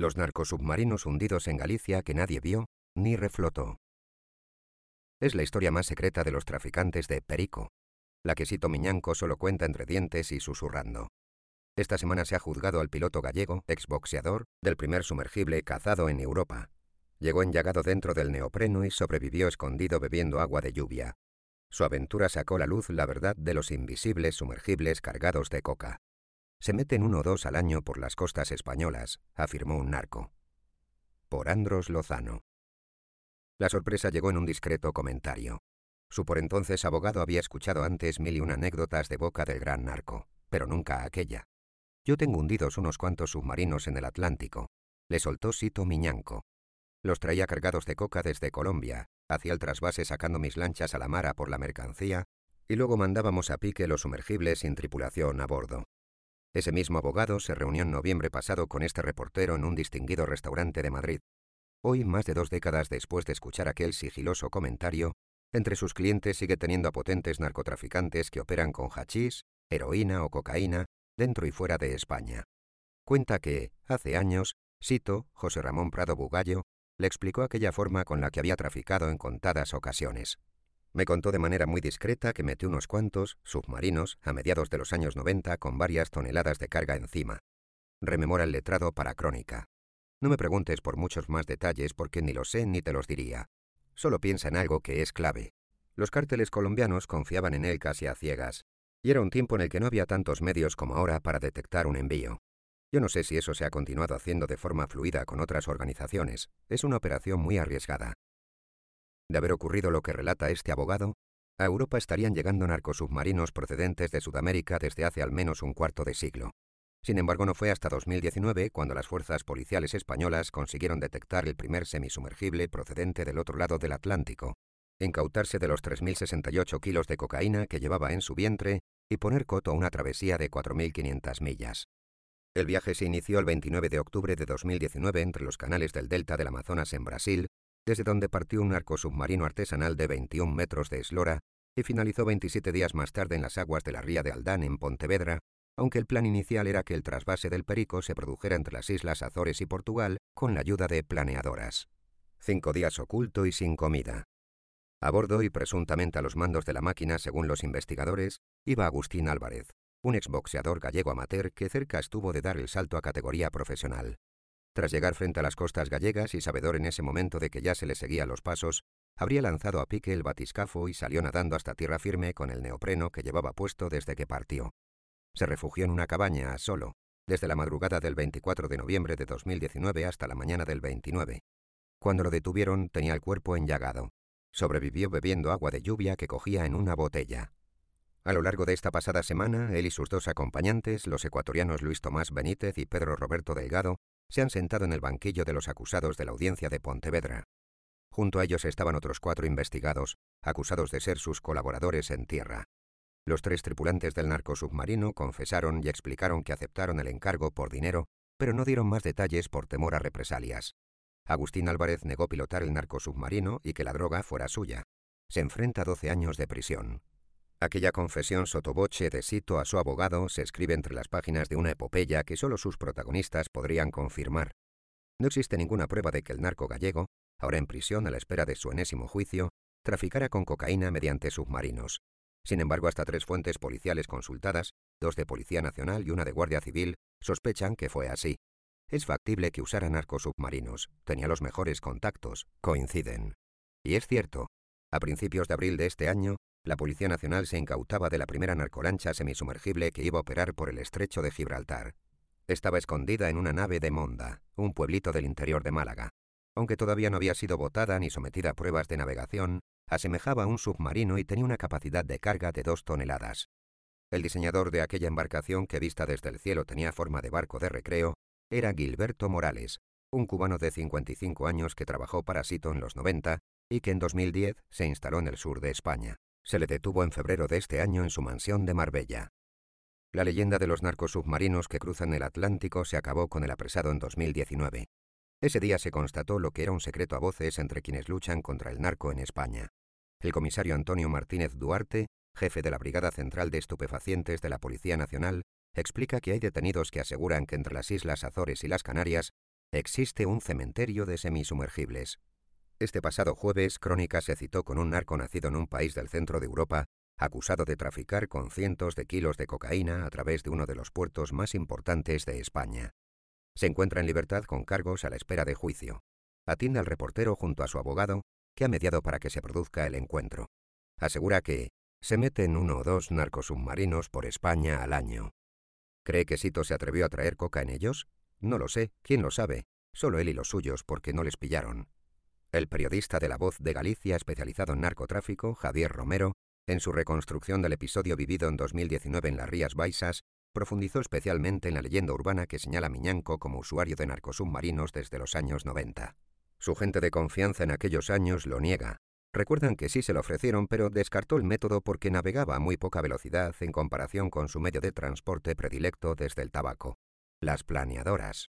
Los narcosubmarinos hundidos en Galicia que nadie vio ni reflotó. Es la historia más secreta de los traficantes de Perico, la que Sito Miñanco solo cuenta entre dientes y susurrando. Esta semana se ha juzgado al piloto gallego, exboxeador, del primer sumergible cazado en Europa. Llegó enllagado dentro del neopreno y sobrevivió escondido bebiendo agua de lluvia. Su aventura sacó a la luz la verdad de los invisibles sumergibles cargados de coca. Se meten uno o dos al año por las costas españolas, afirmó un narco. Por Andros Lozano. La sorpresa llegó en un discreto comentario. Su por entonces abogado había escuchado antes mil y una anécdotas de boca del gran narco, pero nunca aquella. Yo tengo hundidos unos cuantos submarinos en el Atlántico. Le soltó Sito Miñanco. Los traía cargados de coca desde Colombia, hacía el trasvase sacando mis lanchas a la mar por la mercancía, y luego mandábamos a pique los sumergibles sin tripulación a bordo. Ese mismo abogado se reunió en noviembre pasado con este reportero en un distinguido restaurante de Madrid. Hoy, más de dos décadas después de escuchar aquel sigiloso comentario, entre sus clientes sigue teniendo a potentes narcotraficantes que operan con hachís, heroína o cocaína dentro y fuera de España. Cuenta que, hace años, Sito, José Ramón Prado Bugallo, le explicó aquella forma con la que había traficado en contadas ocasiones. Me contó de manera muy discreta que metió unos cuantos submarinos a mediados de los años 90 con varias toneladas de carga encima. Rememora el letrado para crónica. No me preguntes por muchos más detalles porque ni lo sé ni te los diría. Solo piensa en algo que es clave. Los cárteles colombianos confiaban en él casi a ciegas, y era un tiempo en el que no había tantos medios como ahora para detectar un envío. Yo no sé si eso se ha continuado haciendo de forma fluida con otras organizaciones. Es una operación muy arriesgada. De haber ocurrido lo que relata este abogado, a Europa estarían llegando narcosubmarinos procedentes de Sudamérica desde hace al menos un cuarto de siglo. Sin embargo, no fue hasta 2019 cuando las fuerzas policiales españolas consiguieron detectar el primer semisumergible procedente del otro lado del Atlántico, incautarse de los 3.068 kilos de cocaína que llevaba en su vientre y poner coto a una travesía de 4.500 millas. El viaje se inició el 29 de octubre de 2019 entre los canales del delta del Amazonas en Brasil desde donde partió un arco submarino artesanal de 21 metros de eslora y finalizó 27 días más tarde en las aguas de la ría de Aldán, en Pontevedra, aunque el plan inicial era que el trasvase del Perico se produjera entre las islas Azores y Portugal con la ayuda de planeadoras. Cinco días oculto y sin comida. A bordo y presuntamente a los mandos de la máquina, según los investigadores, iba Agustín Álvarez, un exboxeador gallego amateur que cerca estuvo de dar el salto a categoría profesional. Tras llegar frente a las costas gallegas y sabedor en ese momento de que ya se le seguía los pasos, habría lanzado a pique el batiscafo y salió nadando hasta tierra firme con el neopreno que llevaba puesto desde que partió. Se refugió en una cabaña, solo, desde la madrugada del 24 de noviembre de 2019 hasta la mañana del 29. Cuando lo detuvieron tenía el cuerpo enllagado. Sobrevivió bebiendo agua de lluvia que cogía en una botella. A lo largo de esta pasada semana, él y sus dos acompañantes, los ecuatorianos Luis Tomás Benítez y Pedro Roberto Delgado, se han sentado en el banquillo de los acusados de la audiencia de Pontevedra. Junto a ellos estaban otros cuatro investigados, acusados de ser sus colaboradores en tierra. Los tres tripulantes del narcosubmarino confesaron y explicaron que aceptaron el encargo por dinero, pero no dieron más detalles por temor a represalias. Agustín Álvarez negó pilotar el narcosubmarino y que la droga fuera suya. Se enfrenta a 12 años de prisión. Aquella confesión sotoboche de Sito a su abogado se escribe entre las páginas de una epopeya que solo sus protagonistas podrían confirmar. No existe ninguna prueba de que el narco gallego, ahora en prisión a la espera de su enésimo juicio, traficara con cocaína mediante submarinos. Sin embargo, hasta tres fuentes policiales consultadas, dos de Policía Nacional y una de Guardia Civil, sospechan que fue así. Es factible que usara narcosubmarinos, tenía los mejores contactos, coinciden. Y es cierto, a principios de abril de este año, la Policía Nacional se incautaba de la primera narcolancha semisumergible que iba a operar por el estrecho de Gibraltar. Estaba escondida en una nave de Monda, un pueblito del interior de Málaga. Aunque todavía no había sido botada ni sometida a pruebas de navegación, asemejaba a un submarino y tenía una capacidad de carga de dos toneladas. El diseñador de aquella embarcación que vista desde el cielo tenía forma de barco de recreo era Gilberto Morales, un cubano de 55 años que trabajó para Sito en los 90 y que en 2010 se instaló en el sur de España se le detuvo en febrero de este año en su mansión de Marbella. La leyenda de los narcosubmarinos que cruzan el Atlántico se acabó con el apresado en 2019. Ese día se constató lo que era un secreto a voces entre quienes luchan contra el narco en España. El comisario Antonio Martínez Duarte, jefe de la Brigada Central de Estupefacientes de la Policía Nacional, explica que hay detenidos que aseguran que entre las Islas Azores y las Canarias Existe un cementerio de semisumergibles. Este pasado jueves, Crónica se citó con un narco nacido en un país del centro de Europa, acusado de traficar con cientos de kilos de cocaína a través de uno de los puertos más importantes de España. Se encuentra en libertad con cargos a la espera de juicio. Atiende al reportero junto a su abogado, que ha mediado para que se produzca el encuentro. Asegura que se meten uno o dos narcosubmarinos por España al año. ¿Cree que Sito se atrevió a traer coca en ellos? No lo sé, ¿quién lo sabe? Solo él y los suyos, porque no les pillaron. El periodista de La Voz de Galicia especializado en narcotráfico, Javier Romero, en su reconstrucción del episodio vivido en 2019 en las Rías Baixas, profundizó especialmente en la leyenda urbana que señala Miñanco como usuario de narcosubmarinos desde los años 90. Su gente de confianza en aquellos años lo niega. Recuerdan que sí se lo ofrecieron, pero descartó el método porque navegaba a muy poca velocidad en comparación con su medio de transporte predilecto desde el tabaco las planeadoras.